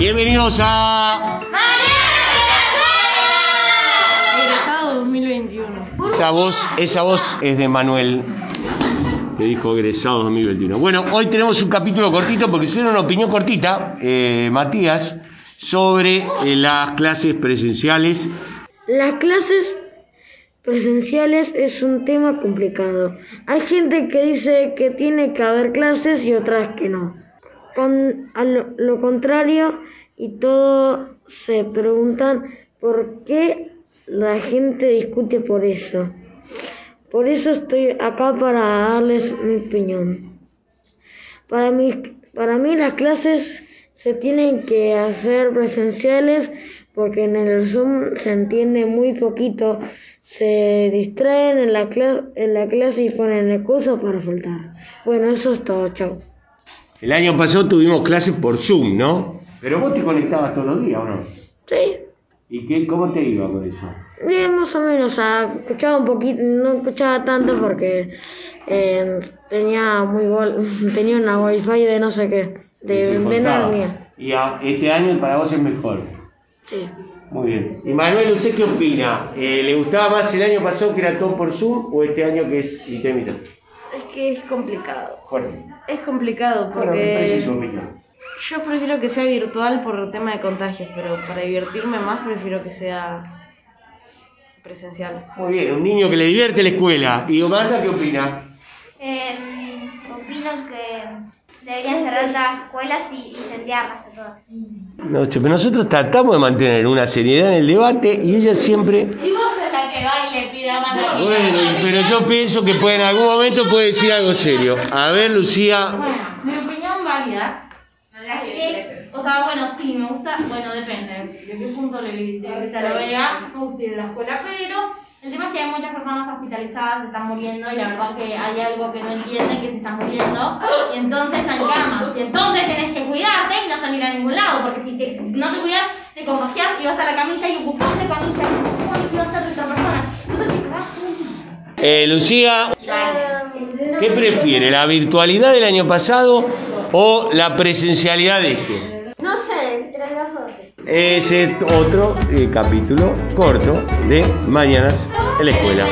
Bienvenidos a Egresado 2021. esa voz, esa voz es de Manuel que dijo egresado 2021. Bueno, hoy tenemos un capítulo cortito porque hicieron una opinión cortita, eh, Matías, sobre eh, las clases presenciales. Las clases presenciales es un tema complicado. Hay gente que dice que tiene que haber clases y otras que no. A lo, contrario, y todos se preguntan por qué la gente discute por eso. Por eso estoy acá para darles mi opinión. Para mí, para mí las clases se tienen que hacer presenciales porque en el Zoom se entiende muy poquito. Se distraen en la, en la clase y ponen excusas para faltar. Bueno, eso es todo. Chao. El año pasado tuvimos clases por Zoom, ¿no? Pero vos te conectabas todos los días, ¿o no? Sí. ¿Y qué, cómo te iba con eso? Bien, más o menos, o sea, escuchaba un poquito, no escuchaba tanto porque eh, tenía muy vol- tenía una wifi de no sé qué, de, de. Narnia. Y a- este año para vos es mejor. Sí. Muy bien. Y Manuel, ¿usted qué opina? Eh, ¿Le gustaba más el año pasado que era todo por Zoom o este año que es y que es complicado. Fuerte. Es complicado porque yo prefiero que sea virtual por tema de contagios, pero para divertirme más prefiero que sea presencial. Muy bien, un niño que le divierte la escuela. ¿Y Omarta qué opina? Eh, opino que deberían cerrar todas las escuelas y incendiarlas a todas. No, che, pero nosotros tratamos de mantener una seriedad en el debate y ella siempre... Y vos que va y le pide a Manuel. Bueno, pero yo pienso que puede, en algún momento puede decir algo serio. A ver, Lucía, Bueno, mi opinión válida. O sea, bueno, sí, me gusta, bueno, depende de qué punto le de vista lo vea, me gusta ir a la escuela, pero el tema es que hay muchas personas hospitalizadas, se están muriendo y la verdad que hay algo que no entienden, que se están muriendo y entonces no hay camas y entonces tenés que cuidarte y no salir a ningún lado, porque si, te, si no te cuidas, te contagias y vas a la camilla y ocupás de camilla y se supone que va a ser de otra persona. Entonces te cagás tú. Eh, Lucía. ¿qué prefiere? ¿La virtualidad del año pasado o la presencialidad de este? No sé, entre los dos. Ese es otro eh, capítulo corto de Mañanas en la escuela.